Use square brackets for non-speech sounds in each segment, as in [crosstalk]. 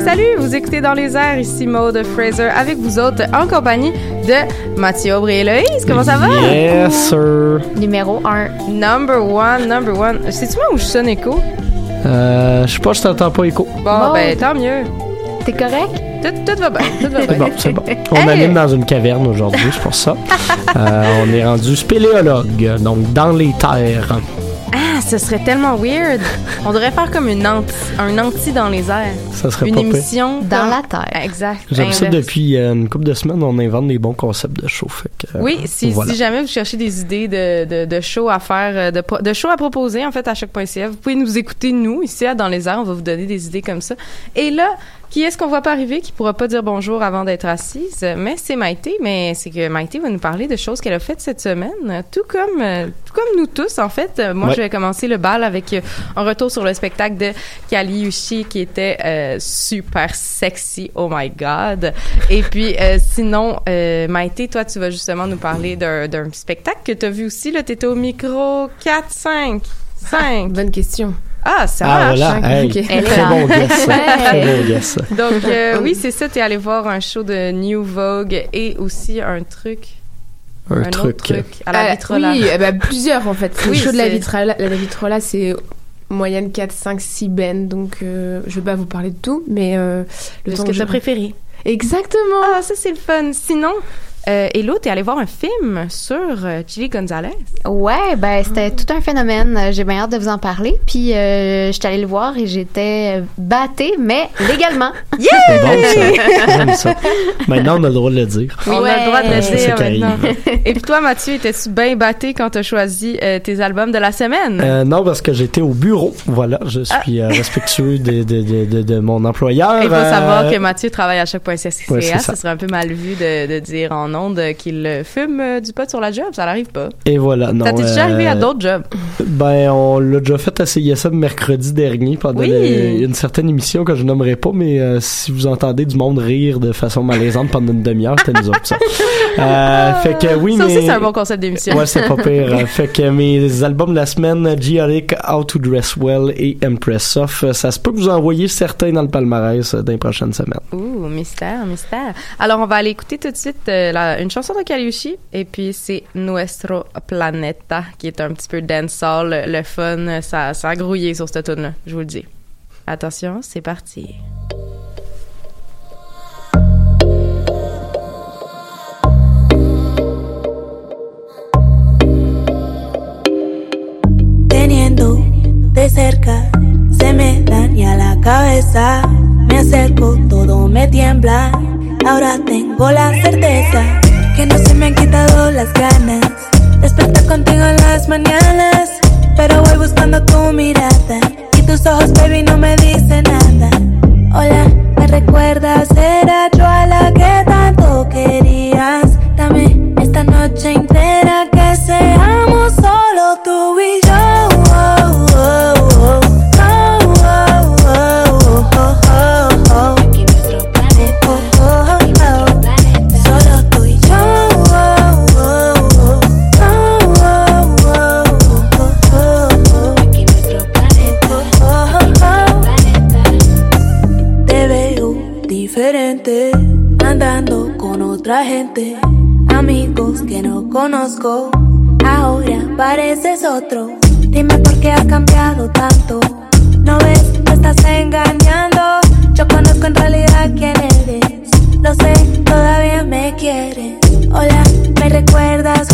salut, salut! Vous écoutez Dans les airs, ici Maude Fraser avec vous autres en compagnie de Mathieu Aubry et Héloïse. Comment ça va? Yes, sir. Numéro 1. Number one, number one. Sais-tu moi où je sonne écho? Euh, je sais pas, je t'entends pas écho. Bon, Bon. ben tant mieux. T'es correct? Tout, tout va bien, tout va C'est bien. bon, c'est bon. [laughs] On Hey! anime dans une caverne aujourd'hui, c'est pour ça. [laughs] Euh, on est rendu spéléologue, donc dans les terres. Ce serait tellement weird. On devrait faire comme une anti, un anti dans les airs. Ça serait Une pas pire. émission Dans comme- la terre. Exact. J'aime ça depuis euh, une couple de semaines, on invente des bons concepts de show. fait que, euh, Oui, si, voilà. si jamais vous cherchez des idées de, de, de shows à faire, euh, de, shows à proposer, en fait, à choc.ca, vous pouvez nous écouter, nous, ici, à Dans les airs. On va vous donner des idées comme ça. Et là, qui est-ce qu'on voit pas arriver, qui pourra pas dire bonjour avant d'être assise? Mais c'est Maïté, mais c'est que Maïté va nous parler de choses qu'elle a faites cette semaine, tout comme, euh, tout comme nous tous, en fait. Moi, Ouais. je vais commencer le bal avec euh, un retour sur le spectacle de Kali Yushi, qui était euh, super sexy. Oh my God! Et puis, euh, sinon, euh, Maïté, toi, tu vas justement nous parler d'un d'un spectacle que tu as vu aussi. Là, tu étais au micro 4, 5, 5. Bonne question. Ah, ça Ah marche. voilà, hein. hey, [laughs] très bon guess. très bon guess. Donc, euh, [laughs] oui, c'est ça. Tu es allé voir un show de New Vogue et aussi un truc. Un, Un, truc. autre truc à la Euh, vitrola. Oui, euh, bah, plusieurs en fait. [laughs] Oui, le show de la vitrola, la vitrola c'est moyenne 4, 5, 6 bennes, donc euh, je vais pas vous parler de tout, mais euh, le De ce temps que je- tu as préféré. Exactement Ah, ça, c'est le fun. Sinon, euh, Hello, tu es allé voir un film sur euh, Chili Gonzalez? Ouais, ben c'était tout un phénomène. Euh, J'ai bien hâte de vous en parler. Puis euh, j'étais allée le voir et j'étais battée, mais légalement. [laughs] C'est bon, ça. [laughs] J'aime ça. Maintenant, on a le droit de le dire. On a le droit de le Ouais. Dire ça maintenant. Et puis toi, Mathieu, étais-tu bien batté quand tu as choisi euh, tes albums de la semaine? Euh, non, parce que j'étais au bureau. Voilà, je suis euh, respectueux de, de, de, de, de mon employeur. Il faut Euh, savoir que Mathieu travaille à chaque.ca. Ouais, c'est ça. ce serait un peu mal vu de, de dire en ondes qu'il euh, fume euh, du pot sur la job? Ça n'arrive pas. Et voilà, non. ça t'est déjà euh, arrivé à d'autres jobs? Ben, on l'a déjà fait à CISM mercredi dernier pendant Oui. une certaine émission que je nommerai pas, mais euh, si vous entendez du monde rire de façon malaisante pendant une demi-heure, c'était nous autres, ça. [laughs] Euh, fait que oui, ça mais... aussi, c'est un bon concept d'émission. Ouais, c'est pas pire. Euh, [laughs] fait que mes albums de la semaine, Gioric, How to Dress Well et Empress Off, euh, ça se peut que vous envoyez certains dans le palmarès euh, dans les prochaines semaines. Ouh, mystère, mystère. Alors, on va aller écouter tout de suite euh, la, une chanson de Kaliushi et puis c'est Nuestro Planeta qui est un petit peu dancehall, le, fun, ça, a grouillé sur cette tune là je vous le dis. Attention, c'est parti. teniendo de cerca se me la cabeza me acerco todo me ahora tengo la certeza que no se me han quitado las ganas. Despertar contigo en las mañanas pero voy buscando tu mirada. Y tus ojos baby no me dicen nada. Hola me recuerdas era yo a la que tanto querías. Dame esta noche entera que seamos amigos que no conozco. Ahora pareces otro. Dime por qué has cambiado tanto. No ves, me estás engañando. Yo conozco en realidad quién eres. Lo sé, todavía me quieres. Hola, me recuerdas,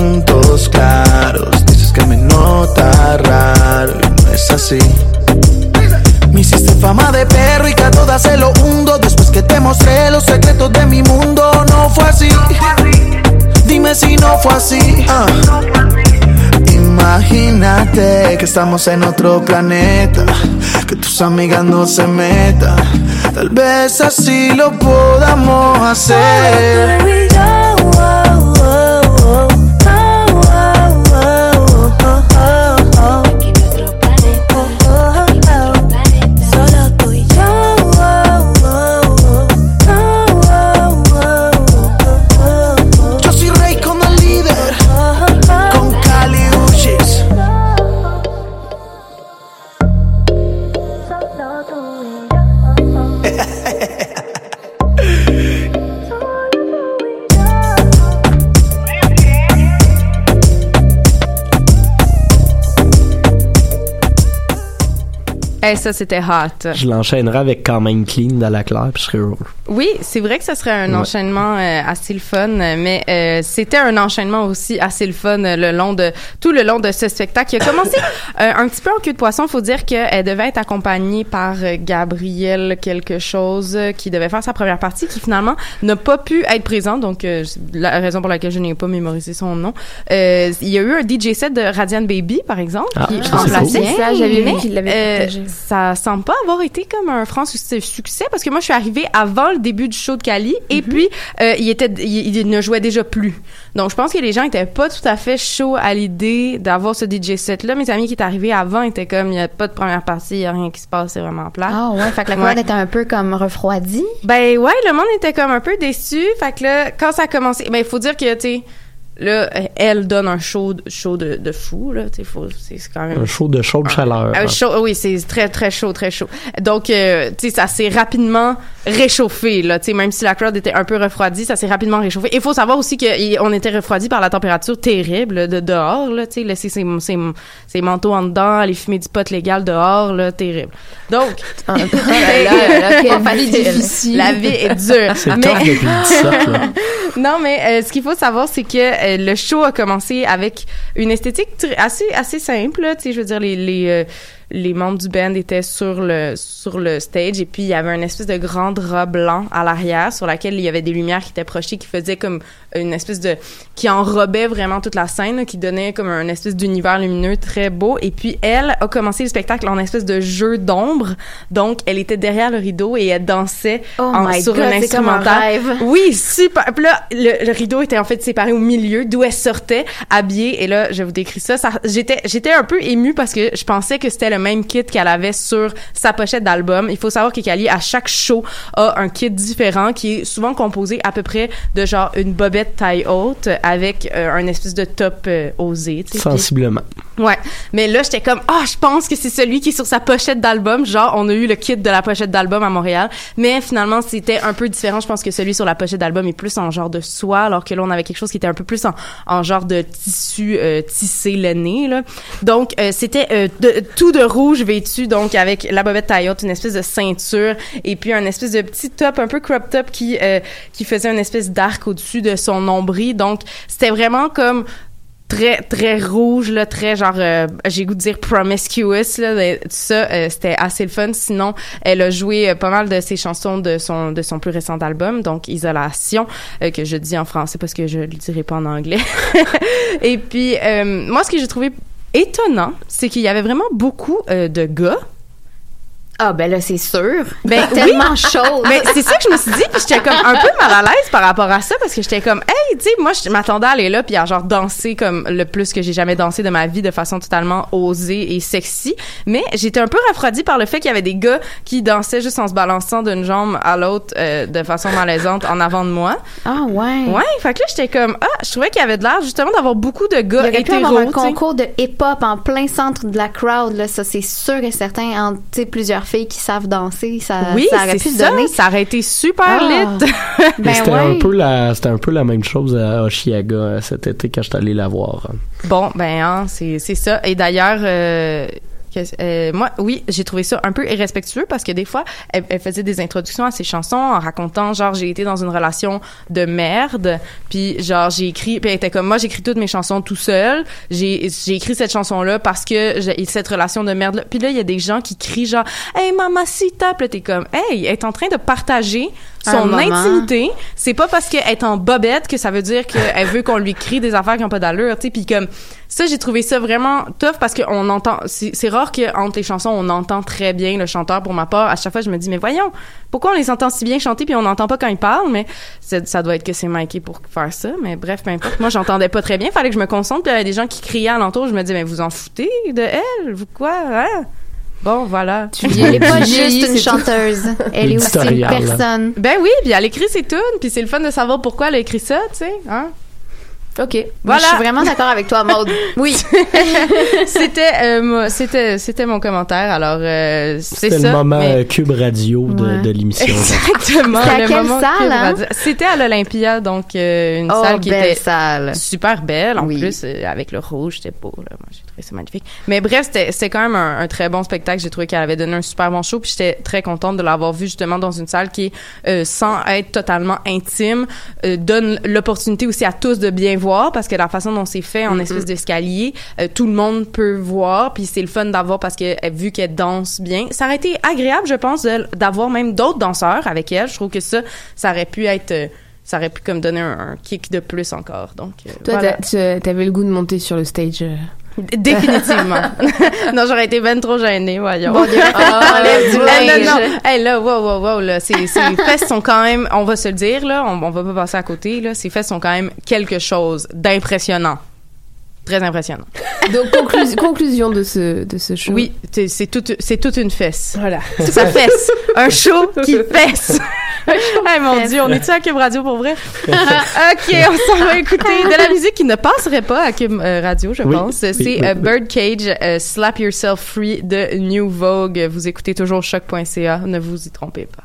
puntos claros. Dices que me nota raro y no es así. Me hiciste fama de perro y que a todas se lo hundo. Después que te mostré los secretos de mi mundo, no fue así. Dime si no fue así. ah. Imagínate que estamos en otro planeta, que tus amigas no se metan. Tal vez así lo podamos hacer. Eh, ça c'était hot. Je l'enchaînerai avec quand même clean dans la claire, puis je serais heureux. Oui, c'est vrai que ce serait un Ouais. enchaînement euh, assez le fun, mais euh, c'était un enchaînement aussi assez le fun euh, le long de tout le long de ce spectacle. Il a commencé [laughs] euh, un petit peu en queue de poisson. Faut dire qu'elle devait être accompagnée par euh, Gabrielle quelque chose euh, qui devait faire sa première partie, qui finalement n'a pas pu être présente. Donc euh, c'est la raison pour laquelle je n'ai pas mémorisé son nom. Euh, il y a eu un DJ set de Radiant Baby par exemple, Ah, qui ça, c'est remplaçait. cool. Ça, j'avais vu qu'il l'avait euh. Ça semble pas avoir été comme un franc succès, parce que moi je suis arrivée avant le début du show de Cali et puis euh, il était il, il ne jouait déjà plus. Donc je pense que les gens étaient pas tout à fait chauds à l'idée d'avoir ce DJ set là. Mes amis qui étaient arrivés avant étaient comme il y a pas de première partie, il y a rien qui se passe, c'est vraiment plat. Ah ouais, fait que la Ouais. était un peu comme refroidie. Ben ouais, le monde était comme un peu déçu. Fait que là, quand ça a commencé, ben il faut dire que tu sais, là, elle donne un show, de- show de, de fou là. C'est quand même Un show de chaude chaleur. ah, chaud, oui, c'est très, très chaud, très chaud. Donc, euh, tu sais, ça s'est rapidement réchauffé, là. Tu sais, même si la crowd était un peu refroidie, ça s'est rapidement réchauffé. Il faut savoir aussi qu'on était refroidi par la température terrible de dehors, là. Tu sais, laisser ses, ses, ses manteaux en dedans, aller fumer du pot légal dehors, là, terrible. Donc, Ah, [laughs] là, là, [laughs] là, quelle Pas vie difficile. La vie est dure. C'est Mais- tough depuis le 17, là. [laughs] non, mais euh, ce qu'il faut savoir, c'est que euh, le show a commencé avec une esthétique assez assez simple. là. Tu sais, je veux dire les les euh, les membres du band étaient sur le sur le stage et puis il y avait une espèce de grand drap blanc à l'arrière sur laquelle il y avait des lumières qui étaient projetées qui faisaient comme une espèce de qui enrobait vraiment toute la scène là, qui donnait comme un espèce d'univers lumineux très beau. Et puis elle a commencé le spectacle en espèce de jeu d'ombre. Donc elle était derrière le rideau et elle dansait Oh en- sur God, un c'est comme un instrumental. oui super. Puis là le, le rideau était en fait séparé au milieu d'où elle sortait habillée. Et là je vous décris ça, ça j'étais j'étais un peu émue parce que je pensais que c'était le même kit qu'elle avait sur sa pochette d'album. Il faut savoir que Kali à chaque show a un kit différent qui est souvent composé à peu près de genre une bobette taille haute avec euh, un espèce de top euh, osé tu sais, puis- Sensiblement. Ouais, mais là j'étais comme ah, je pense que c'est celui qui est sur sa pochette d'album, genre on a eu le kit de la pochette d'album à Montréal, mais finalement c'était un peu différent, je pense que celui sur la pochette d'album est plus en genre de soie alors que là on avait quelque chose qui était un peu plus en, en genre de tissu euh, tissé lané là. Donc euh, c'était de- tout de rouge vêtu donc avec la bobette taille haute, une espèce de ceinture et puis un espèce de petit top un peu crop top qui euh, qui faisait une espèce d'arc au-dessus de son nombril. Donc c'était vraiment comme très très rouge là très genre euh, j'ai goût de dire promiscuous là ça euh, c'était assez le fun sinon elle a joué pas mal de ses chansons de son de son plus récent album donc isolation que je dis en français parce que je le dirai pas en anglais [laughs] et puis moi ce que j'ai trouvé étonnant c'est qu'il y avait vraiment beaucoup euh, de gars Ah, ben là, c'est sûr. ben oui. Tellement chaud. Mais c'est ça que je me suis dit, puis j'étais comme un peu mal à l'aise par rapport à ça parce que j'étais comme hey, tu sais, moi je m'attendais à aller là puis à genre danser comme le plus que j'ai jamais dansé de ma vie de façon totalement osée et sexy, mais j'étais un peu refroidie par le fait qu'il y avait des gars qui dansaient juste en se balançant d'une jambe à l'autre euh, de façon malaisante en avant de moi. Ah, ouais. Ouais, fait que là j'étais comme ah, je trouvais qu'il y avait de l'air justement d'avoir beaucoup de Il gars y aurait pu hétéros, avoir un concours de hip-hop en plein centre de la crowd, là. Ça, c'est sûr et certain. Entre, tu sais, plusieurs filles qui savent danser, ça, Oui, ça aurait pu se ça, donner. ça aurait été super Ah. lit. [laughs] Ben c'était ouais. un peu la c'était un peu la même chose à Oshiaga euh, cet été quand j'étais allé la voir. Bon, ben, hein, c'est c'est ça. Et d'ailleurs, euh, que- euh, moi, oui, j'ai trouvé ça un peu irrespectueux parce que des fois, elle, elle faisait des introductions à ses chansons en racontant, genre, j'ai été dans une relation de merde, puis genre, j'ai écrit, puis elle était comme, moi, j'écris toutes mes chansons tout seul. J'ai j'ai écrit cette chanson-là parce que j'ai cette relation de merde-là. Puis là, il y a des gens qui crient genre, hey, mamacita, puis là, t'es comme, hey, elle est en train de partager son intimité. C'est pas parce qu'elle est en bobette que ça veut dire qu'elle veut qu'on lui crie des affaires qui ont pas d'allure, tu sais. Puis comme ça, j'ai trouvé ça vraiment tough parce qu'on entend. C'est c'est rare que entre les chansons, on entend très bien le chanteur. Pour ma part, à chaque fois, je me dis mais voyons, pourquoi on les entend si bien chanter puis on n'entend pas quand ils parlent? Mais c'est- ça doit être que c'est Mikey pour faire ça. Mais bref, peu importe. Moi, j'entendais pas très bien. Fallait que je me concentre. Puis il y avait des gens qui criaient alentour. Je me dis mais vous en foutez de elle? Vous quoi hein? Bon, voilà. Tu Elle est pas juste une chanteuse. Elle est aussi une personne. Ben oui, puis elle écrit ses tunes, puis c'est le fun de savoir pourquoi elle a écrit ça, tu sais, hein? Ok. Voilà. Je suis vraiment d'accord avec toi, Maude. [laughs] Oui. [laughs] c'était euh, c'était c'était mon commentaire. Alors euh, c'est C'était le moment mais- Cube Radio de, Ouais. de l'émission. Exactement. C'était à le quelle moment salle, hein? C'était à l'Olympia, donc euh, une oh, salle qui belle était salle. super belle en Oui. plus euh, avec le rouge c'était beau là. moi j'ai trouvé ça magnifique mais bref c'était c'était quand même un, un très bon spectacle j'ai trouvé qu'elle avait donné un super bon show puis j'étais très contente de l'avoir vu justement dans une salle qui euh, sans être totalement intime euh, donne l'opportunité aussi à tous de bien voir parce que la façon dont c'est fait en espèce d'escalier euh, tout le monde peut voir puis c'est le fun d'avoir parce que euh, vu qu'elle danse bien ça aurait été agréable je pense d'avoir même d'autres danseurs avec elle je trouve que ça ça aurait pu être euh, ça aurait pu comme donner un, un kick de plus encore donc euh, Toi, voilà. tu- t'avais le goût de monter sur le stage. [laughs] Définitivement. [laughs] non, j'aurais été ben trop gênée, voyons. Bon, [laughs] enlève du linge. non, non. Hey, là, wow, wow, wow, là, ces, ces fesses sont quand même, on va se le dire, là, on, on va pas passer à côté, là, ces fesses sont quand même quelque chose d'impressionnant. Très impressionnant. Donc, conclu- conclusion de ce, de ce show. Oui, c'est c'est toute, c'est toute une fesse. Voilà. Ça fesse. [laughs] Un show qui [laughs] fesse. hey, mon Fesse. Dieu, on est-tu à Cube Radio pour vrai? OK, on s'en va écouter de la musique qui ne passerait pas à Cube euh, Radio, je Oui, pense. C'est oui, oui, euh, oui. Birdcage, euh, Slap Yourself Free de New Vogue. Vous écoutez toujours choc.ca. Ne vous y trompez pas.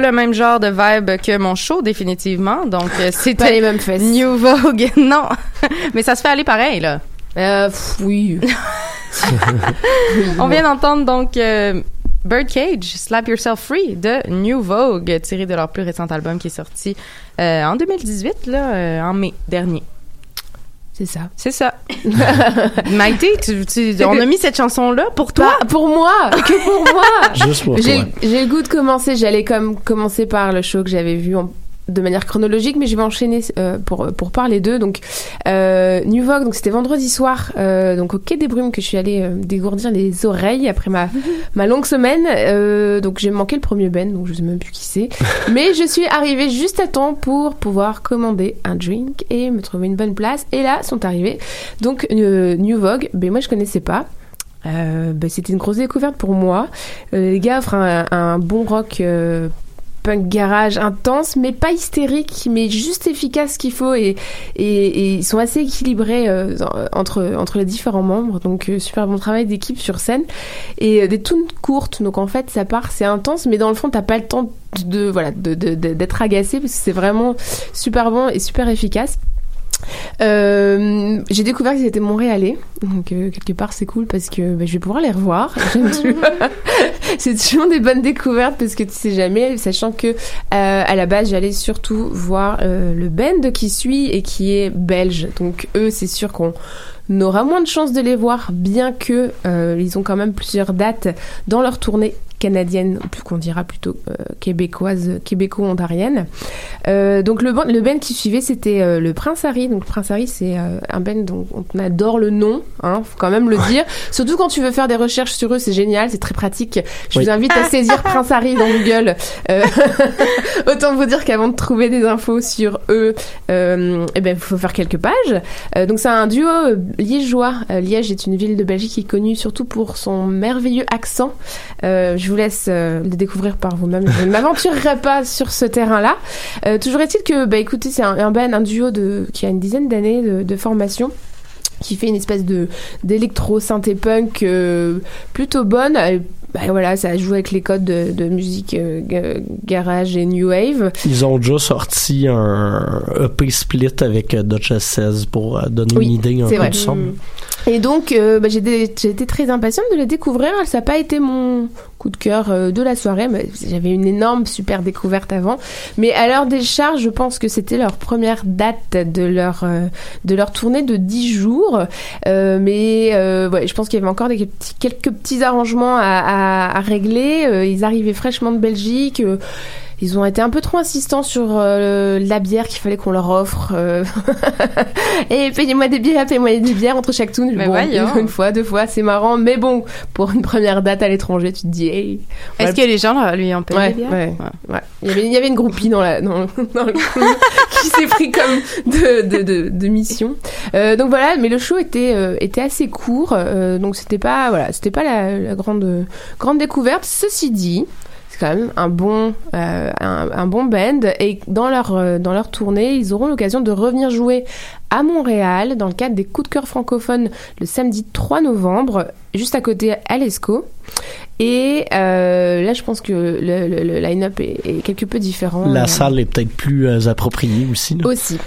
Pas le même genre de vibe que mon show, définitivement. Donc, euh, Pas les c'était mêmes fesses. New Vogue. [laughs] non. Mais ça se fait aller pareil, là. Euh, pff, oui. [laughs] On vient d'entendre donc euh, Birdcage, Slap Yourself Free de New Vogue, tiré de leur plus récent album qui est sorti euh, en 2018, là, en mai dernier. C'est ça. C'est ça. [laughs] Maïté, tu, tu- on a mis cette chanson-là pour toi? Pas pour moi, que pour moi. [laughs] Juste pour J'ai toi. j'ai le goût de commencer. J'allais comme commencer par le show que j'avais vu en- de manière chronologique, mais je vais enchaîner euh, pour pour parler d'eux. Donc euh, New Vogue, donc c'était vendredi soir, euh, donc au Quai des Brumes que je suis allée dégourdir les oreilles après ma [laughs] ma longue semaine. Donc j'ai manqué le premier Ben, donc je sais même plus qui c'est. [laughs] mais je suis arrivée juste à temps pour pouvoir commander un drink et me trouver une bonne place. Et là sont arrivés donc New Vogue. Ben moi je connaissais pas. Euh, ben, c'était une grosse découverte pour moi. Euh, les gars offrent un, un bon rock euh, garage intense, mais pas hystérique, mais juste efficace qu'il faut et, ils sont assez équilibrés euh, entre, les différents membres. Donc euh, super bon travail d'équipe sur scène et euh, des tunes courtes. Donc en fait ça part, c'est intense, mais dans le fond t'as pas le temps de, voilà d'être agacé parce que c'est vraiment super bon et super efficace. Euh, j'ai découvert qu'ils étaient montréalais, donc euh, quelque part c'est cool parce que bah, je vais pouvoir les revoir. [laughs] [laughs] C'est toujours des bonnes découvertes parce que tu sais jamais, sachant que euh, à la base j'allais surtout voir le band qui suit et qui est belge. Donc eux c'est sûr qu'on aura moins de chances de les voir, bien que ils ont quand même plusieurs dates dans leur tournée canadienne, ou plus qu'on dira plutôt euh, québécoise, québéco-ontarienne. Euh, donc le, le band qui suivait c'était euh, le Prince Harry. Donc Prince Harry c'est euh, un band dont on adore le nom, hein, faut quand même le dire. Surtout quand tu veux faire des recherches sur eux, c'est génial, c'est très pratique. Je Oui. vous invite à saisir [laughs] Prince Harry dans Google. Euh, [laughs] autant vous dire qu'avant de trouver des infos sur eux, euh, eh ben faut faire quelques pages. Euh, donc c'est un duo euh, liégeois. Euh, Liège est une ville de Belgique qui est connue surtout pour son merveilleux accent. Euh, je vous laisse euh, le découvrir par vous-même. Je ne m'aventurerai pas sur ce terrain-là. Euh, toujours est-il que, bah écoutez, c'est un, un un duo qui a une dizaine d'années de, formation qui fait une espèce de d'électro synthé punk euh, plutôt bonne Bah voilà ça joue avec les codes de, de musique euh, ga- garage et new wave Ils ont déjà sorti un EP split avec euh, Duchess 16 pour euh, donner Oui, une idée un peu vrai. du son. Et donc, euh, j'ai été très impatiente de les découvrir. Ça n'a pas été mon coup de cœur de la soirée. mais J'avais une énorme super découverte avant. Mais à l'heure des charges, je pense que c'était leur première date de leur, de leur tournée de 10 jours. Euh, mais ouais, je pense qu'il y avait encore des quelques petits arrangements à, à- à régler. Euh, ils arrivaient fraîchement de Belgique. Ils ont été un peu trop insistants sur euh, la bière qu'il fallait qu'on leur offre. euh. [laughs] Et payez-moi des bières, payez-moi des bières entre chaque tune. Bon, [laughs] une fois, deux fois, c'est marrant. Mais bon, pour une première date à l'étranger, tu te dis, hey. Est-ce que les gens là, lui ont payé Ouais, des bières? ouais, ouais. Il y avait, il y avait une groupie dans la, dans, [laughs] dans le qui s'est pris comme de, de, de, de mission. Euh, donc voilà, mais le show était, euh, était assez court, euh, donc c'était pas, voilà, c'était pas la, la grande, grande découverte. Ceci dit, quand même un bon, euh, un bon band et dans leur, euh, dans leur tournée, ils auront l'occasion de revenir jouer à Montréal dans le cadre des coups de cœur francophones le samedi 3 novembre, juste à côté à l'ESCO. Et euh, là, je pense que le, le- le line-up est, est quelque peu différent. La salle est peut-être plus euh, appropriée aussi. là. aussi.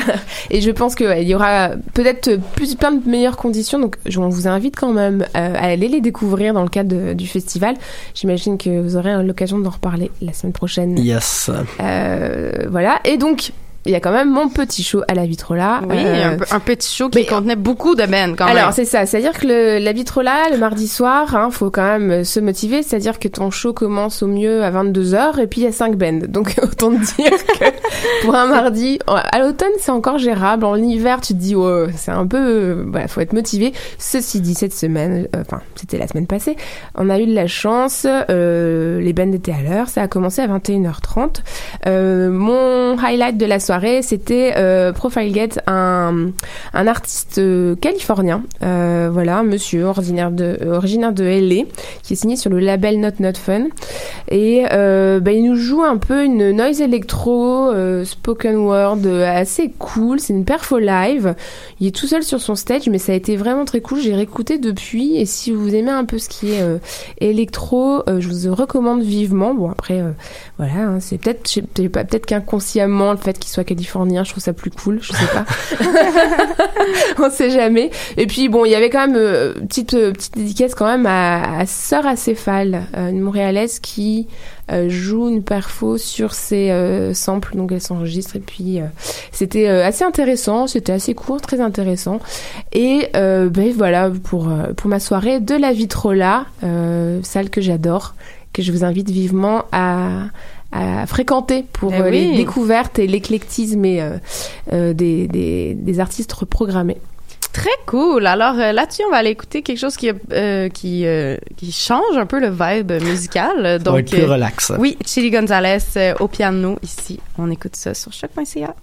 [laughs] et je pense qu'il y aura peut-être plus plein de meilleures conditions. Donc, je on vous invite quand même euh, à aller les découvrir dans le cadre de- du festival. J'imagine que vous aurez l'occasion d'en reparler la semaine prochaine. Yes. Voilà. Et donc, il y a quand même mon petit show à la Vitrola. Oui, Euh, un, petit show qui contenait beaucoup de bands quand alors même. c'est ça, c'est-à-dire que le, la Vitrola, le mardi soir, hein, faut quand même euh, se motiver, c'est-à-dire que ton show commence au mieux à 22h et puis il y a 5 bands. [laughs] Donc autant te dire que pour un mardi, à l'automne c'est encore gérable, en hiver tu te dis oh, c'est un peu, euh, voilà, faut être motivé. Ceci dit, cette semaine, euh, enfin c'était la semaine passée, on a eu de la chance, les bands étaient à l'heure, ça a commencé à 21h30. Euh, mon highlight de la c'était euh, Profile Get, un, artiste euh, californien, euh, voilà, monsieur originaire de, euh, originaire de LA, qui est signé sur le label Not Not Fun. Et bah, il nous joue un peu une noise électro spoken word assez cool. C'est une perfo live. Il est tout seul sur son stage, mais ça a été vraiment très cool. J'ai réécouté depuis. Et si vous aimez un peu ce qui est électro, je vous recommande vivement. Bon après, voilà, hein, c'est peut-être, peut-être qu'inconsciemment le fait qu'il soit californien, je trouve ça plus cool. Je sais pas. [laughs] On sait jamais. Et puis bon, il y avait quand même euh, petite euh, petite dédicace quand même à, à Sœur Acéphale, euh, une montréalaise qui joue une perfo sur ses samples, donc elle s'enregistre et puis c'était assez intéressant, c'était assez court, très intéressant. Et ben voilà pour pour ma soirée de la Vitrola, salle que j'adore, que je vous invite vivement à à fréquenter pour Eh euh, les oui. découvertes et l'éclectisme et euh, euh, des, des, des artistes reprogrammés. Très cool. Alors euh, là-dessus, on va aller écouter quelque chose qui euh, qui euh, qui change un peu le vibe musical. Être plus euh, relax. Oui, Chili Gonzalez euh, au piano ici. On écoute ça sur choc.ca.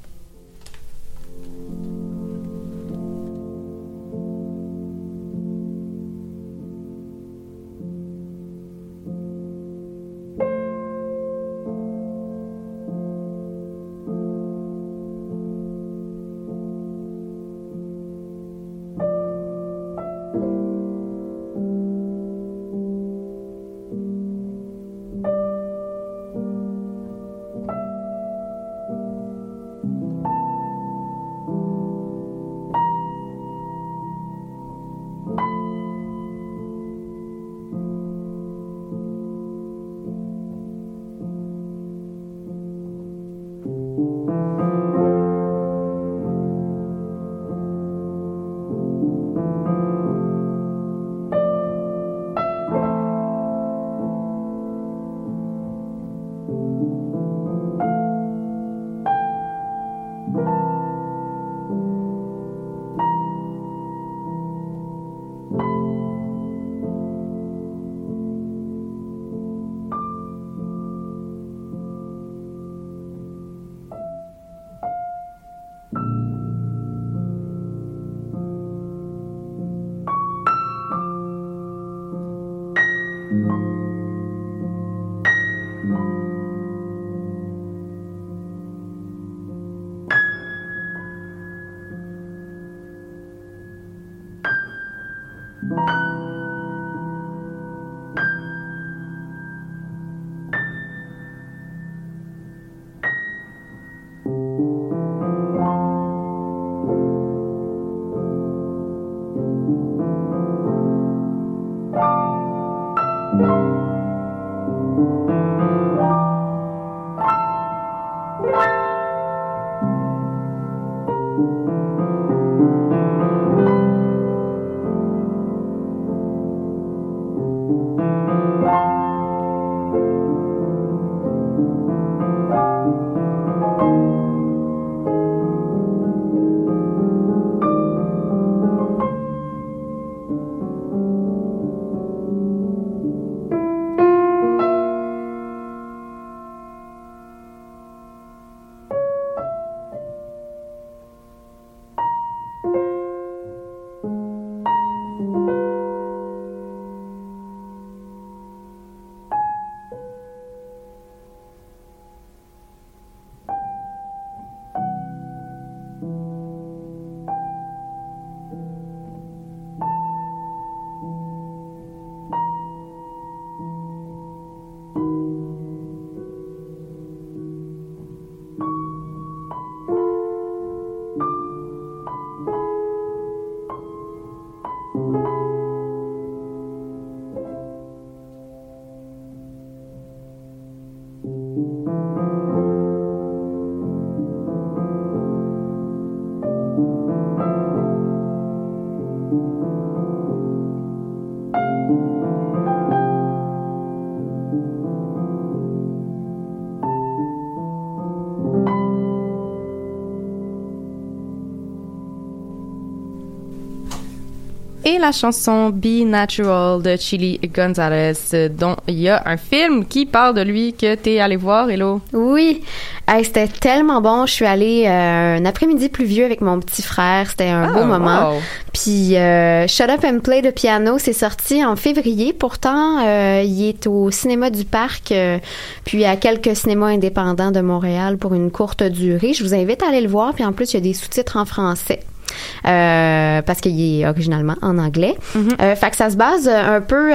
et la chanson Be Natural de Chili Gonzalez, euh, dont il y a un film qui parle de lui que t'es allé voir, Hello. Oui, Hey, c'était tellement bon. Je suis allée euh, un après-midi pluvieux avec mon petit frère. C'était un beau Ah, moment. wow. Puis euh, Shut Up and Play de piano, c'est sorti en février. Pourtant, euh, il est au cinéma du parc, puis à quelques cinémas indépendants de Montréal pour une courte durée. Je vous invite à aller le voir. Puis en plus, il y a des sous-titres en français. Euh, parce qu'il est originalement en anglais. Euh, fait que ça se base euh, un peu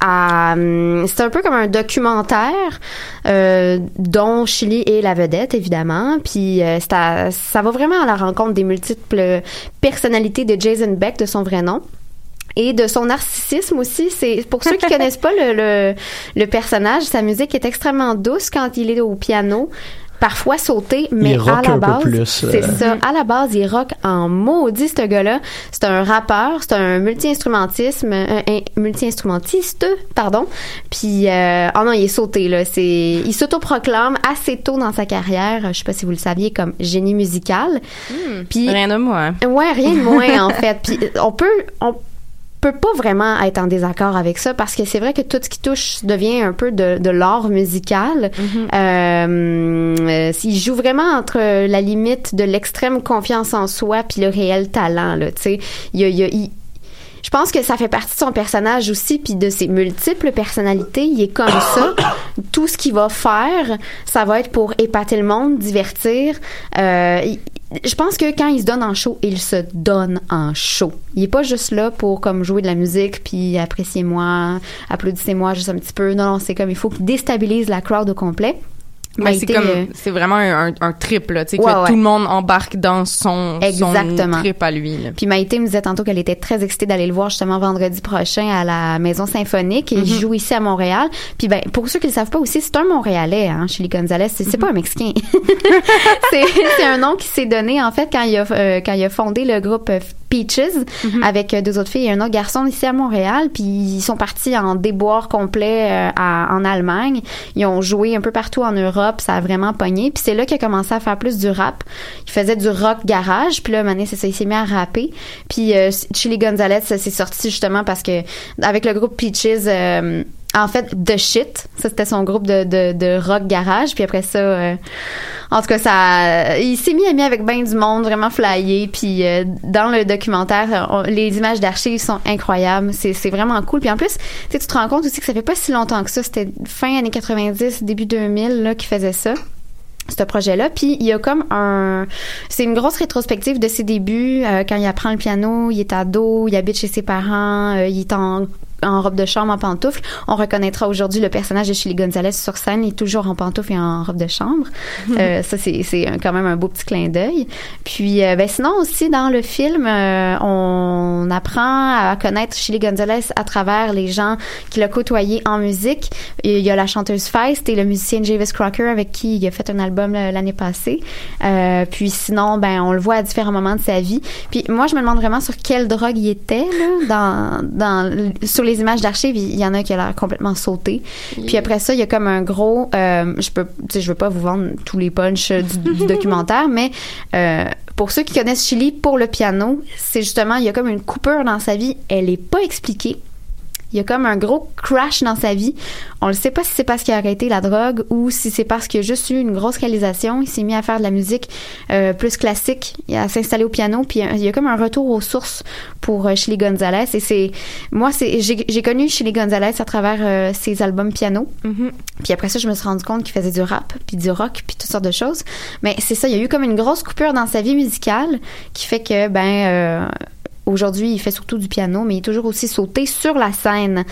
à, hum, c'est un peu comme un documentaire euh, dont Chili est la vedette évidemment puis euh, à- ça va vraiment à la rencontre des multiples personnalités de Jason Beck de son vrai nom et de son narcissisme aussi. C'est pour ceux qui [laughs] connaissent pas le, le, le personnage, sa musique est extrêmement douce quand il est au piano. Parfois sauté, mais Il rock à la un peu base, plus, c'est euh. ça. À la base, il rock en maudit ce gars-là. C'est un rappeur, c'est un multi-instrumentisme, un, un multi-instrumentiste, pardon. Puis, euh, oh non, il est sauté là. C'est, il s'autoproclame assez tôt dans sa carrière. Je sais pas si vous le saviez, comme génie musical. Puis, Rien de moi. Ouais, rien de moins en [laughs] fait. Puis on peut on peut pas vraiment être en désaccord avec ça parce que c'est vrai que tout ce qui touche devient un peu de, de l'art musical. Euh, euh, il joue vraiment entre la limite de l'extrême confiance en soi puis le réel talent là. Tu sais, il y a, il y a- il- je pense que ça fait partie de son personnage aussi, puis de ses multiples personnalités. Il est comme ça. Tout ce qu'il va faire, ça va être pour épater le monde, divertir. Euh, il- je pense que quand il se donne en show, il se donne en show. Il est pas juste là pour comme jouer de la musique puis appréciez-moi, applaudissez-moi juste un petit peu. Non, non, c'est comme il faut qu'il déstabilise la crowd au complet. Mais c'est comme, euh, c'est vraiment un, un, un trip, là, tu sais, que Ouais, tout le monde embarque dans son, Exactement. son trip à lui, là. Puis Maïté me disait tantôt qu'elle était très excitée d'aller le voir justement vendredi prochain à la Maison Symphonique. Mm-hmm. Il joue ici à Montréal. Puis ben pour ceux qui le savent pas aussi, c'est un Montréalais, hein, Chili Gonzalez. C'est Mm-hmm. c'est pas un Mexicain. [laughs] c'est c'est un nom qui s'est donné en fait quand il a euh, quand il a fondé le groupe Peaches Mm-hmm. avec euh, deux autres filles et un autre garçon ici à Montréal. Puis ils sont partis en déboire complet euh, à- en Allemagne. Ils ont joué un peu partout en Europe. Ça a vraiment pogné. Puis c'est là qu'il a commencé à faire plus du rap. Il faisait du rock garage. Puis là, Mané, c'est ça, il s'est mis à rapper. Puis euh, Chili Gonzalez, ça s'est sorti justement parce que avec le groupe Peaches. euh, en fait, The Shit, ça c'était son groupe de, de, de rock garage. Puis après ça, euh, en tout cas, ça, il s'est mis ami avec ben du monde, vraiment flyé. Puis euh, dans le documentaire, les images d'archives sont incroyables. C'est, vraiment cool. Puis en plus, tu te rends compte aussi que ça fait pas si longtemps que ça. C'était fin années 90, début 2000 là, qu'il faisait ça ce projet-là. Puis il y a comme un... C'est une grosse rétrospective de ses débuts. euh, quand il apprend le piano, il est ado, il habite chez ses parents, il est en en robe de chambre, en pantoufles. On reconnaîtra aujourd'hui le personnage de Chili Gonzalez sur scène. Il est toujours en pantoufles et en robe de chambre. [laughs] Euh, ça, c'est, quand même un beau petit clin d'œil. Puis, euh, ben, sinon aussi, dans le film, euh, on apprend à connaître Chili Gonzalez à travers les gens qu'il a côtoyés en musique. Il y a la chanteuse Feist et le musicien Javis Crocker avec qui il a fait un album l'année passée. Puis sinon, ben, on le voit à différents moments de sa vie. Puis moi, je me demande vraiment sur quelle drogue il était, là, dans, dans, sur les images d'archives, il y en a qui a l'air complètement sauté. Puis après ça, il y a comme un gros, euh, je peux, je veux pas vous vendre tous les punchs euh, du, du [laughs] documentaire, mais euh, pour ceux qui connaissent Chili pour le piano, c'est justement, il y a comme une coupure dans sa vie, elle est pas expliquée. Il y a comme un gros crash dans sa vie. On ne sait pas si c'est parce qu'il a arrêté la drogue ou si c'est parce qu'il a juste eu une grosse réalisation. Il s'est mis à faire de la musique euh, plus classique, à s'installer au piano. Puis euh, il y a comme un retour aux sources pour euh, Chili Gonzalez. Et c'est moi, c'est j'ai connu Chili Gonzalez à travers euh, ses albums piano. Puis après ça, je me suis rendu compte qu'il faisait du rap, puis du rock, puis toutes sortes de choses. Mais c'est ça, il y a eu comme une grosse coupure dans sa vie musicale qui fait que ben euh, Aujourd'hui, il fait surtout du piano, mais il est toujours aussi sauté sur la scène.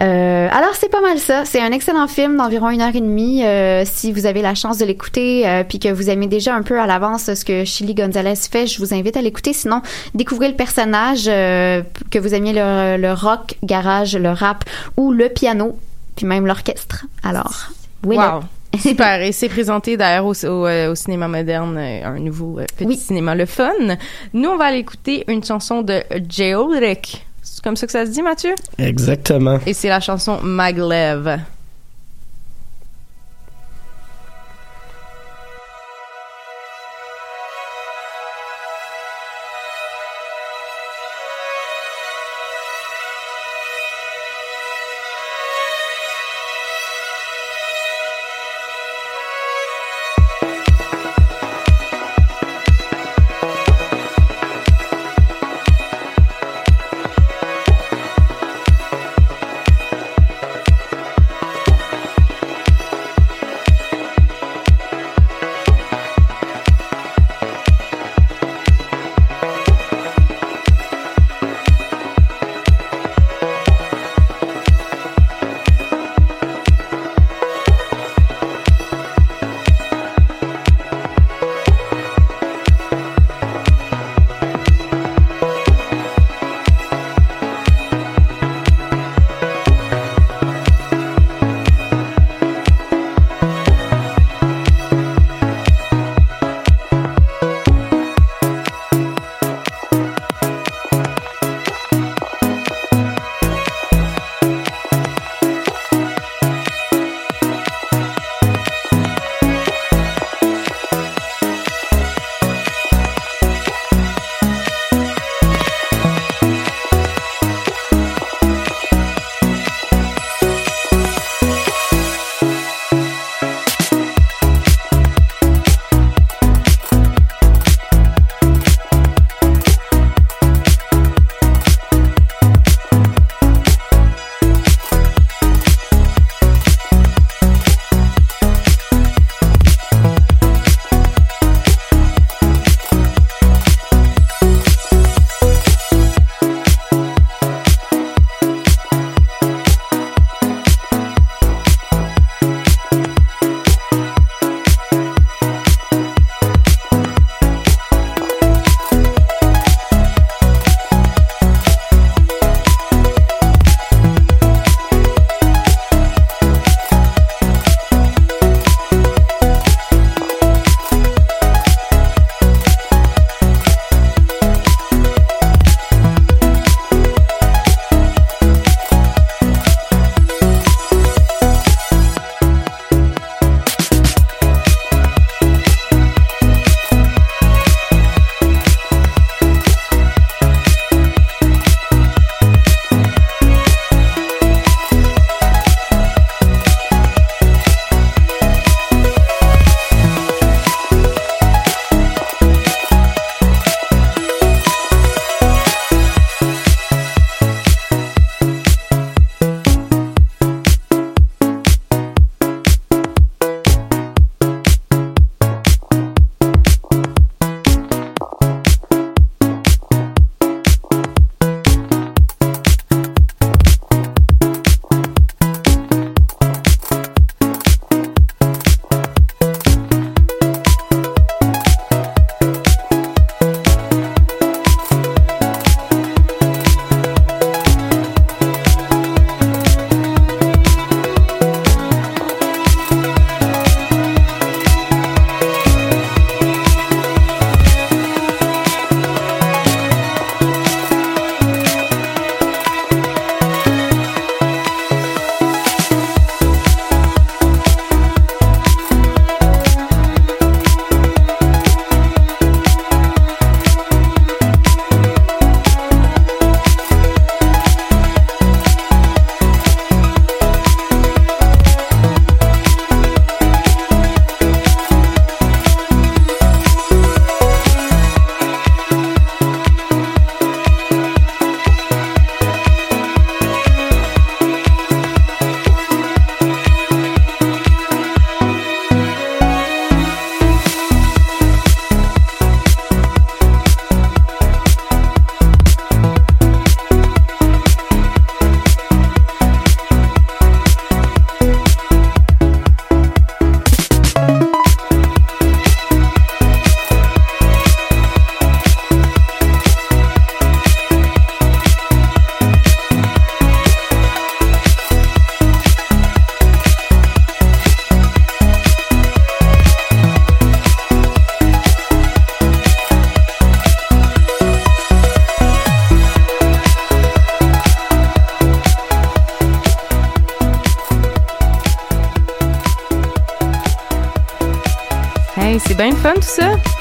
Euh, alors, c'est pas mal ça. C'est un excellent film d'environ une heure et demie. Euh, si vous avez la chance de l'écouter, euh, puis que vous aimez déjà un peu à l'avance ce que Chili Gonzalez fait, je vous invite à l'écouter. Sinon, découvrez le personnage, euh, que vous aimiez le, le rock, garage, le rap ou le piano, puis même l'orchestre. Alors, oui. Wow. [laughs] Super. Et c'est présenté d'ailleurs au, au, euh, au cinéma moderne, euh, un nouveau euh, petit Oui. cinéma, le fun. Nous, on va aller écouter une chanson de Georek. C'est comme ça que ça se dit, Mathieu? Exactement. Et c'est la chanson Maglev.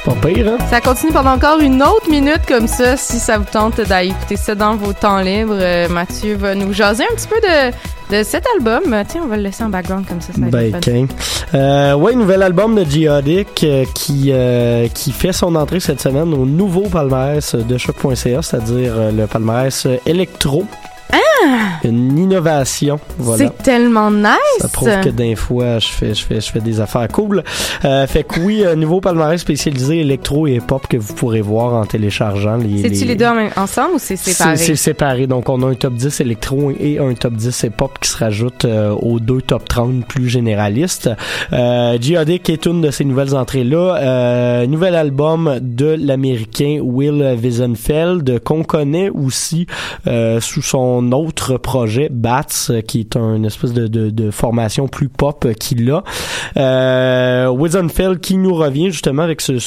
Pas pire, hein? Ça continue pendant encore une autre minute comme ça, si ça vous tente d'aller écouter ça dans vos temps libres. Euh, Mathieu va nous jaser un petit peu de, de cet album. Tiens, on va le laisser en background comme ça. ça Ben, le fun. ok. Euh, ouais, nouvel album de Geodic euh, qui, euh, qui fait son entrée cette semaine au nouveau palmarès de choc.ca, c'est-à-dire le palmarès euh, électro. Une innovation, voilà. C'est tellement nice. Ça prouve que d'un fois, je fais, je fais, je fais des affaires cool. Euh, fait que oui, un nouveau palmarès spécialisé électro et pop que vous pourrez voir en téléchargeant les. C'est-tu les deux en même- ensemble ou c'est séparé? C'est séparé. Donc, on a un top 10 électro et un top 10 hip-hop qui se rajoute euh, aux deux top 30 plus généralistes. Euh, Geodic est une de ces nouvelles entrées-là. Euh, nouvel album de l'américain Will Wiesenfeld qu'on connaît aussi euh, sous son autre projet, Bats, euh, qui est une espèce de, formation plus pop euh, qu'il a. Euh, Wiesenfeld qui nous revient justement avec ce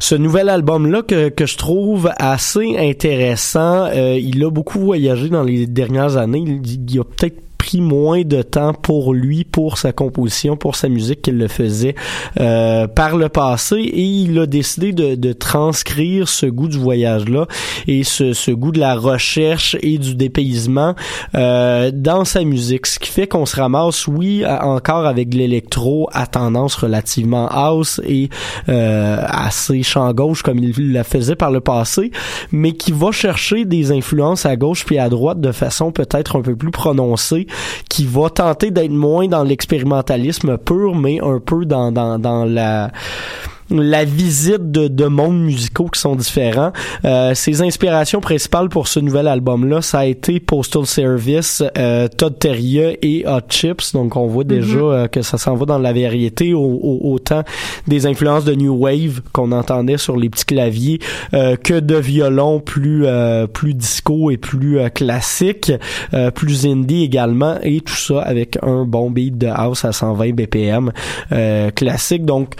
ce nouvel album-là que, que je trouve assez intéressant. Euh, il a beaucoup voyagé dans les dernières années. Il, il a peut-être pris moins de temps pour lui, pour sa composition, pour sa musique qu'il le faisait euh, par le passé et il a décidé de, de transcrire ce goût du voyage-là et ce, ce goût de la recherche et du dépaysement euh, dans sa musique. Ce qui fait qu'on se ramasse, oui, encore avec l'électro à tendance relativement house et euh, assez champ gauche comme il la faisait par le passé, mais qui va chercher des influences à gauche puis à droite de façon peut-être un peu plus prononcée, qui va tenter d'être moins dans l'expérimentalisme pur, mais un peu dans, dans, dans la la visite de, de mondes musicaux qui sont différents. Euh, ses inspirations principales pour ce nouvel album-là, ça a été Postal Service, euh, Todd Terje et Hot Chips. Donc on voit déjà euh, que ça s'en va dans la variété, au, au- autant des influences de New Wave qu'on entendait sur les petits claviers euh, que de violons plus euh, plus disco et plus euh, classique, euh, plus indie également, et tout ça avec un bon beat de house à 120 BPM euh, classique. Donc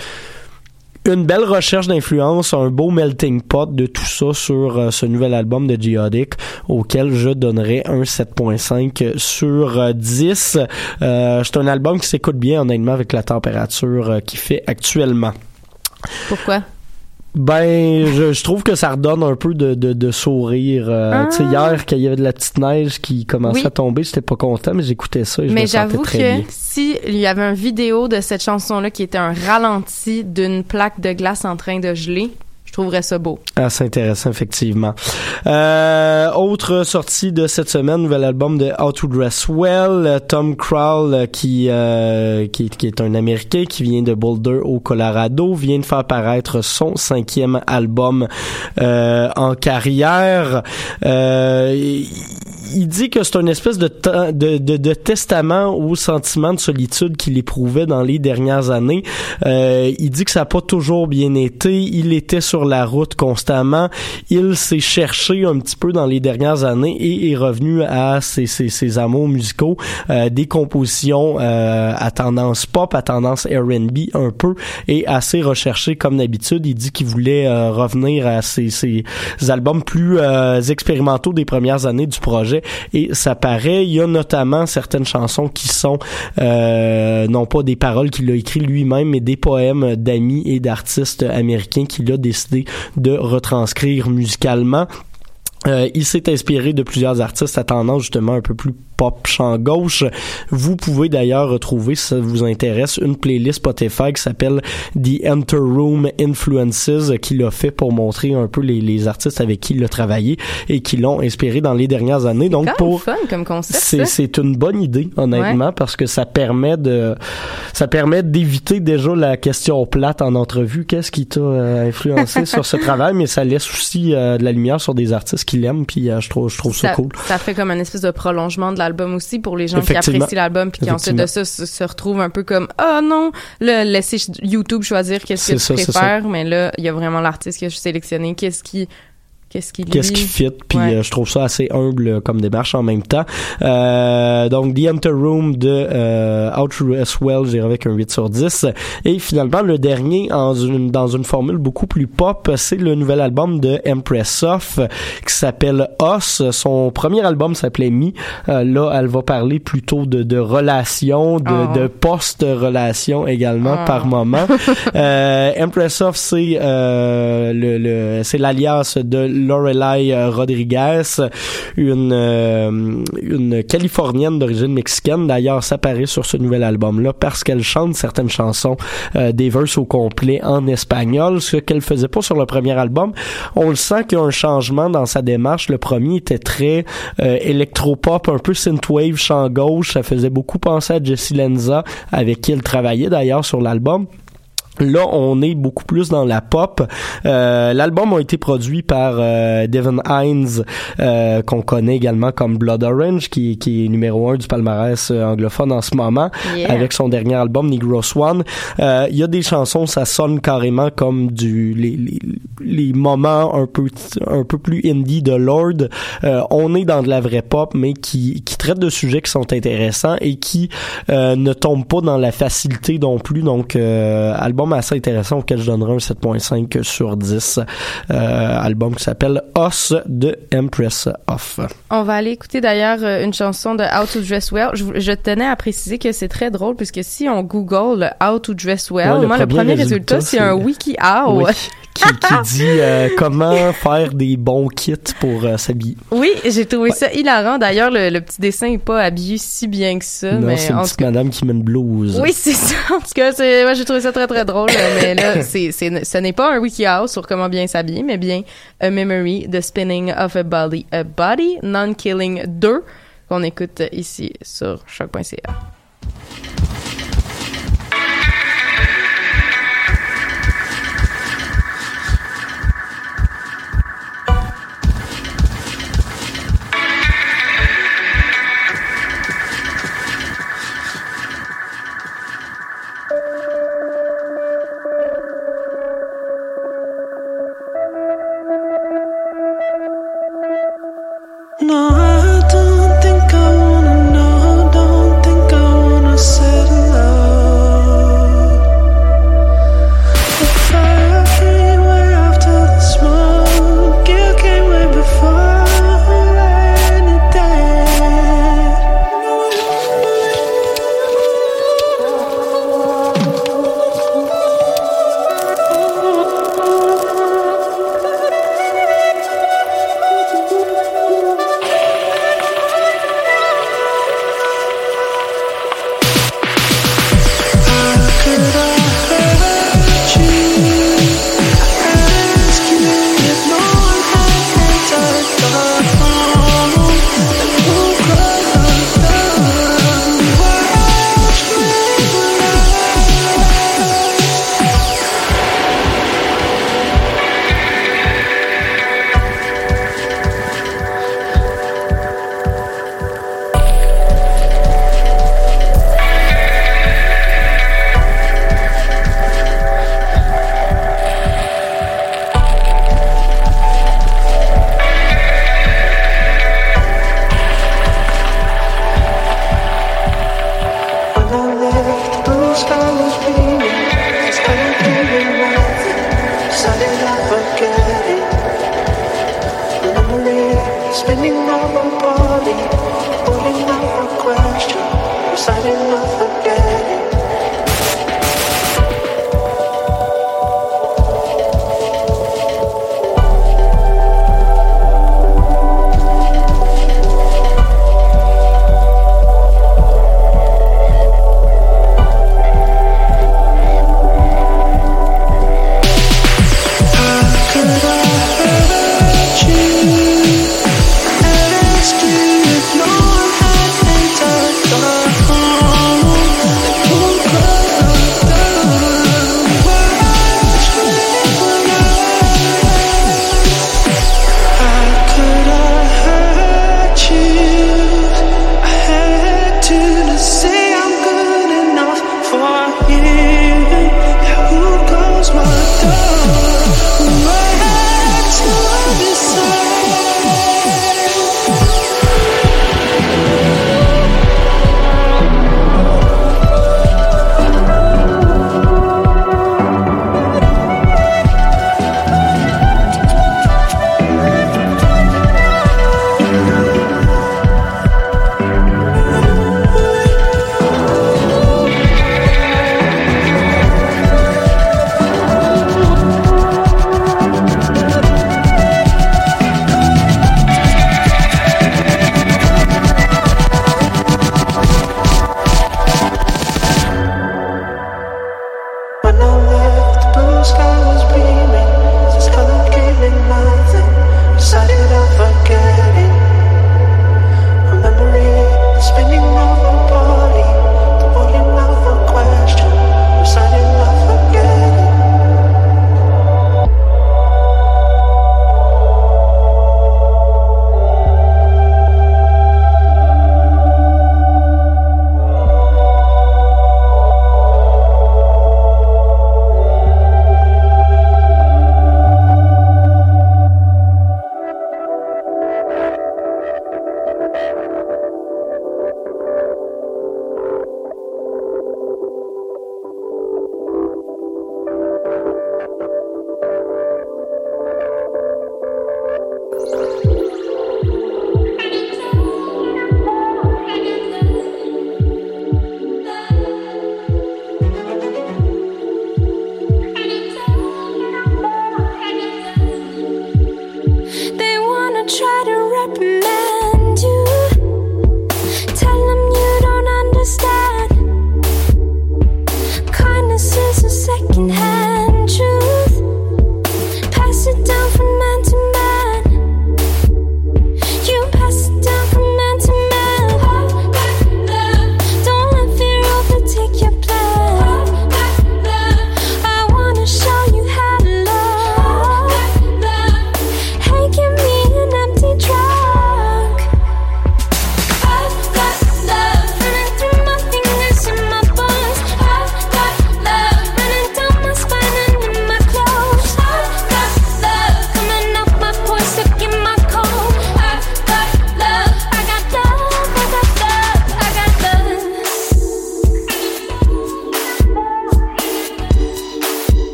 une belle recherche d'influence, un beau melting pot de tout ça sur euh, ce nouvel album de Geodic auquel je donnerais un 7.5 sur euh, 10. Euh, c'est un album qui s'écoute bien honnêtement avec la température euh, qu'il fait actuellement. Pourquoi? Ben, je, je trouve que ça redonne un peu de, de, de sourire. Euh, Ah. Tu sais, hier, quand il y avait de la petite neige qui commençait Oui. à tomber, j'étais pas content, mais j'écoutais ça et je Mais me sentais j'avoue très que bien. si il y avait un vidéo de cette chanson-là qui était un ralenti d'une plaque de glace en train de geler, trouverais ça beau. Ah, c'est intéressant, effectivement. Euh, autre sortie de cette semaine, nouvel album de How to Dress Well, Tom Crowell, euh, qui, euh, qui, qui est un Américain qui vient de Boulder au Colorado, vient de faire paraître son cinquième album euh, en carrière. Euh, il- dit que c'est une espèce de, de, de, de testament au sentiment de solitude qu'il éprouvait dans les dernières années. Euh, il dit que ça n'a pas toujours bien été. Il était sur la route constamment. Il s'est cherché un petit peu dans les dernières années et est revenu à ses, ses, ses amours musicaux, euh, des compositions euh, à tendance pop, à tendance R&B un peu et assez recherché comme d'habitude. Il dit qu'il voulait euh, revenir à ses, ses albums plus euh, expérimentaux des premières années du projet et ça paraît. Il y a notamment certaines chansons qui sont euh, non pas des paroles qu'il a écrites lui-même, mais des poèmes d'amis et d'artistes américains qu'il a décidé de retranscrire musicalement. Euh, il s'est inspiré de plusieurs artistes à tendance justement un peu plus pop chant gauche. Vous pouvez d'ailleurs retrouver, si ça vous intéresse, une playlist Spotify qui s'appelle The Enter Room Influences qu'il a fait pour montrer un peu les, les artistes avec qui il a travaillé et qui l'ont inspiré dans les dernières années. Donc Quand pour fun comme concept. c'est ça. c'est une bonne idée honnêtement parce que ça permet de ça permet d'éviter déjà la question plate en entrevue qu'est-ce qui t'a euh, influencé [laughs] sur ce travail? Mais ça laisse aussi euh, de la lumière sur des artistes qu'il aime puis euh, je trouve je trouve ça, ça, cool ça fait comme un espèce de prolongement de l'album aussi pour les gens qui apprécient l'album puis qui ensuite de ça se, se retrouvent un peu comme oh non le laisser YouTube choisir qu'est-ce que tu ça, préfères mais là il y a vraiment l'artiste qui a sélectionné qu'est-ce qui qu'est-ce qui qu'est-ce qui fit puis Ouais. euh, je trouve ça assez humble euh, comme démarche en même temps Euh, donc The Enter Room de euh, Outer Well j'irai avec un 8 sur 10 et finalement le dernier en une, dans une formule beaucoup plus pop c'est le nouvel album de Empress of qui s'appelle Us son premier album s'appelait Me Euh, là elle va parler plutôt de, de relations de, Oh. de post-relations également Oh. par moment [laughs] euh, Empress of c'est euh, le, le c'est l'alias de Lorelai euh, Rodriguez une euh, une californienne d'origine mexicaine. D'ailleurs ça paraît sur ce nouvel album là parce qu'elle chante certaines chansons euh, des verses au complet en espagnol ce qu'elle faisait pas sur le premier album. On le sent qu'il y a un changement dans sa démarche. Le premier était très électropop un peu synthwave chant gauche. Ça faisait beaucoup penser à Jessie Lenza avec qui elle travaillait d'ailleurs sur l'album Là, on est beaucoup plus dans la pop. Euh, L'album a été produit par euh, Devin Hines, euh, qu'on connaît également comme Blood Orange, qui, qui est numéro un du palmarès euh, anglophone en ce moment, Yeah. avec son dernier album Negro Swan. Euh, Il y a des chansons, ça sonne carrément comme du les, les, les moments un peu un peu plus indie de Lord. Euh, on est dans de la vraie pop, mais qui qui traite de sujets qui sont intéressants et qui euh, ne tombe pas dans la facilité non plus. Donc, euh, album assez intéressant auquel je donnerai un 7.5 sur 10. Euh, album qui s'appelle Us de Empress Off. On va aller écouter d'ailleurs euh, une chanson de How to Dress Well. Je, je tenais à préciser que c'est très drôle puisque si on google How to Dress Well, Ouais, le moi le premier résultat, c'est un wiki how. Oui. qui, qui dit euh, comment faire des bons kits pour euh, s'habiller. Oui, j'ai trouvé ça hilarant. D'ailleurs, le, le petit dessin est pas habillé si bien que ça, non, c'est une petite cas, madame qui met une blouse. oui, c'est ça. En tout cas, moi, j'ai trouvé ça très très drôle. Mais là, [coughs] c'est, c'est, ce n'est pas un wiki how sur comment bien s'habiller, mais bien a memory, the spinning of a body, a body, non-killing 2 qu'on écoute ici sur choc.ca.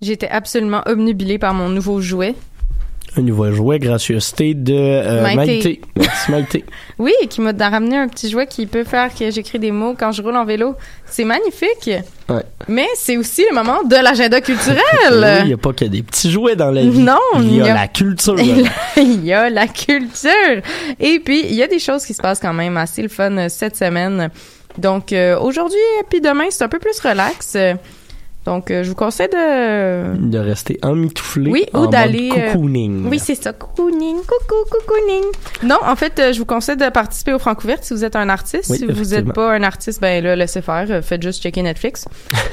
J'étais absolument obnubilée par mon nouveau jouet. Un nouveau jouet, gracieuseté de euh, Maïté. Maïté. [laughs] Oui, qui m'a ramené un petit jouet qui peut faire que j'écris des mots quand je roule en vélo. C'est magnifique. Ouais. Mais c'est aussi le moment de l'agenda culturel. [laughs] il n'y a pas que des petits jouets dans la vie. Non, il y y a... la culture. [laughs] il y a la culture. Et puis, il y a des choses qui se passent quand même assez le fun euh, cette semaine. Donc euh, aujourd'hui puis demain, c'est un peu plus relax. Donc euh, je vous conseille de de rester emmitouflé oui, ou d'aller euh, cocooning. Euh, oui, c'est ça, cocooning, coucou cocooning. Non, en fait, euh, je vous conseille de participer au Francouverte si vous êtes un artiste, si vous n'êtes pas un artiste, ben là laissez faire, faites juste checker Netflix. [laughs]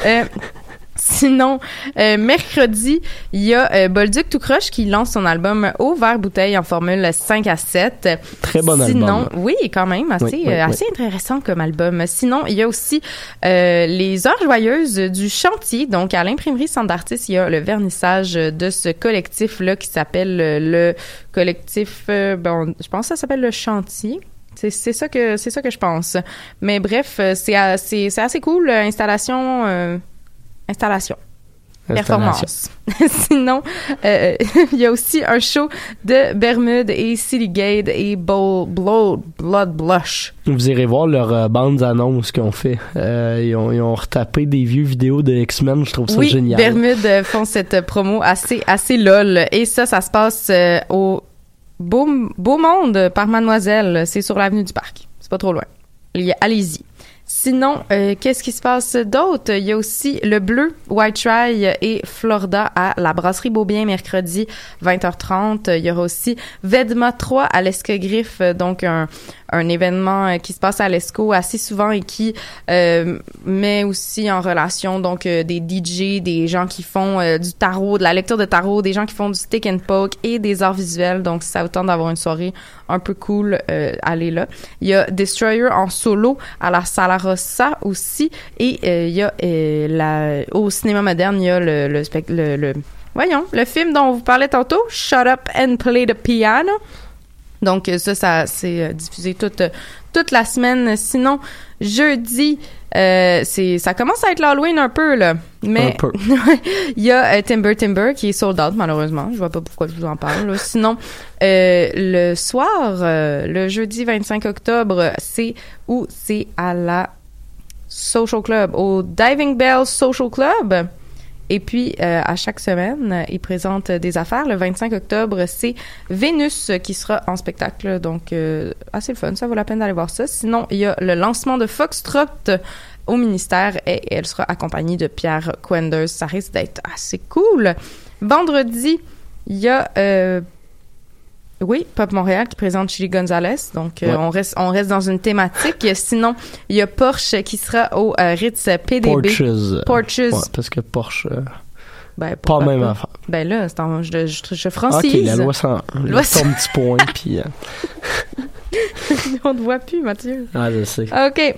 Sinon, euh, mercredi, il y a euh, Bolduc Tout Croche qui lance son album Au vert bouteille en formule 5 à 7. Très bon Sinon, album. oui, quand même, assez, Oui, oui, euh, assez intéressant comme album. Sinon, il y a aussi euh, les Heures joyeuses du chantier. Donc, à l'imprimerie Centre d'artistes, il y a le vernissage de ce collectif-là qui s'appelle le collectif, bon, je pense que ça s'appelle le chantier. C'est ça que c'est ça que je pense. Mais bref, c'est a- c'est c'est assez cool installation installation performance. [laughs] Sinon, euh, [laughs] il y a aussi un show de Bermude et Citygate et Bowl, Blood, Blood Blush. Vous irez voir leurs euh, bandes annonces qu'ils ont fait. Euh, ils, ont, ils ont retapé des vieux vidéos de X-Men. Je trouve ça oui, génial. Bermude font cette promo assez assez lol et ça ça se passe au Beau, Beau Monde par Mademoiselle, c'est sur l'avenue du Parc. C'est pas trop loin. Allez-y. Sinon, euh, qu'est-ce qui se passe d'autre? Il y a aussi le Bleu, White Try et Florida à la Brasserie Beaubien mercredi 20h30. Il y aura aussi Vedma 3 à l'Escogriffe, donc un, un événement euh, qui se passe à l'Esco assez souvent et qui euh, met aussi en relation donc euh, des DJ, des gens qui font du tarot, de la lecture de tarot, des gens qui font du stick and poke et des arts visuels. Donc, si ça vous tente d'avoir une soirée un peu cool, allez là. Il y a Destroyer en solo à la Sala Rossa aussi. Et il y a la, au cinéma moderne, il y a le, le, le, le- voyons, le film dont on vous parlait tantôt, Shut Up and Play the Piano. Donc euh, ça, ça c'est euh, diffusé toute euh, toute la semaine. Sinon, jeudi, euh, c'est ça commence à être l'Halloween un peu là, mais Un peu. [laughs] il y a euh, Timber Timber qui est sold out malheureusement. Je vois pas pourquoi je vous en parle. là. Sinon, euh, le soir, le jeudi 25 octobre, c'est où? C'est à la Social Club, au Diving Bell Social Club. Et puis, euh, à chaque semaine, ils présentent des affaires. Le 25 octobre, c'est Vénus qui sera en spectacle. Donc, euh, assez le fun. Ça vaut la peine d'aller voir ça. Sinon, il y a le lancement de Foxtrot au ministère et elle sera accompagnée de Pierre Quenders. Ça risque d'être assez cool. Vendredi, il y a... euh, oui, Pop Montréal qui présente Chili Gonzalez. Donc, euh, Ouais. on, reste, on reste dans une thématique. Sinon, il y a Porsche qui sera au euh, Ritz PDB. Porches. euh, Porches. ouais, parce que Porsche, euh, Ben, pas pourquoi même pas? affaire. Ben là, c'est en- je, je, je Ok, francise. la loi sans Loi ton petit point, puis... euh, [laughs] On ne voit plus, Mathieu. ah, je sais. OK.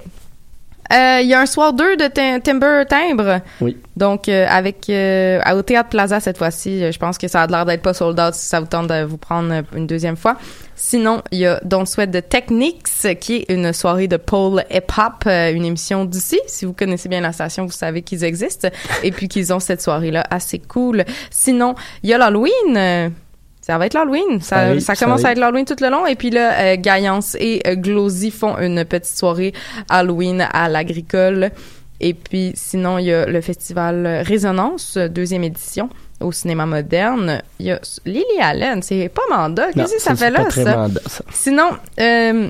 Euh, Il y a un soir 2 de Tim- Timber Timbre. Oui. Donc, euh, avec euh, au Théâtre Plaza cette fois-ci, euh, je pense que ça a l'air d'être pas sold out si ça vous tente de vous prendre euh, une deuxième fois. Sinon, il y a Don't Sweat de Techniques, qui est une soirée de pole hip-hop, euh, une émission d'ici. Si vous connaissez bien la station, vous savez qu'ils existent. Et puis qu'ils ont cette soirée-là assez cool. Sinon, il y a l'Halloween. Ça va être l'Halloween. Ça, Ça oui, ça ça commence oui. à être l'Halloween tout le long. Et puis là, euh, Gaillance et euh, Glosy font une petite soirée Halloween à l'Agricole. Et puis sinon, il y a le festival Résonance, deuxième édition au cinéma moderne. Il y a Lily Allen. C'est pas mandat. Qu'est-ce que ça fait là, ça? mandat, ça? Sinon, euh,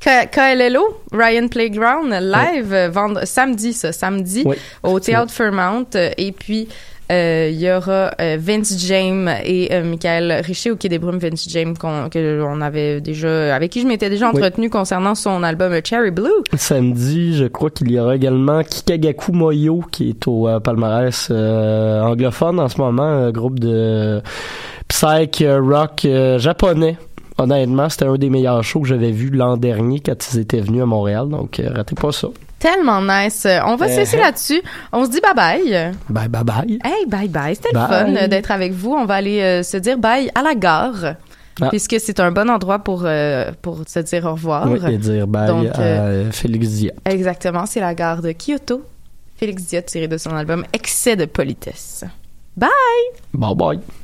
KLLO, Ryan Playground, live, vendre, samedi, ça, samedi, Oui, au Théâtre Fairmount. Et puis, il y aura euh, Vince James et euh, Michael Richer au Quai des Brumes. Vince James, qu'on, que on avait déjà, avec qui je m'étais déjà Oui. entretenu concernant son album euh, Cherry Blue. Samedi, je crois qu'il y aura également Kikagaku Moyo qui est au euh, palmarès euh, anglophone en ce moment, un groupe de psych euh, rock euh, japonais. Honnêtement, c'était un des meilleurs shows que j'avais vu l'an dernier quand ils étaient venus à Montréal, donc euh, ratez pas ça. Tellement nice. On va se laisser Uh-huh. là-dessus. On se dit bye bye. Bye bye bye. Hey, bye bye. C'était le fun euh, d'être avec vous. On va aller euh, se dire bye à la gare. Ah. Puisque c'est un bon endroit pour, euh, pour se dire au revoir. Oui, et dire bye Donc, à Félix Dia. Exactement, c'est la gare de Kyoto. Félix Diot tiré de son album Excès de politesse. Bye! Bye bye.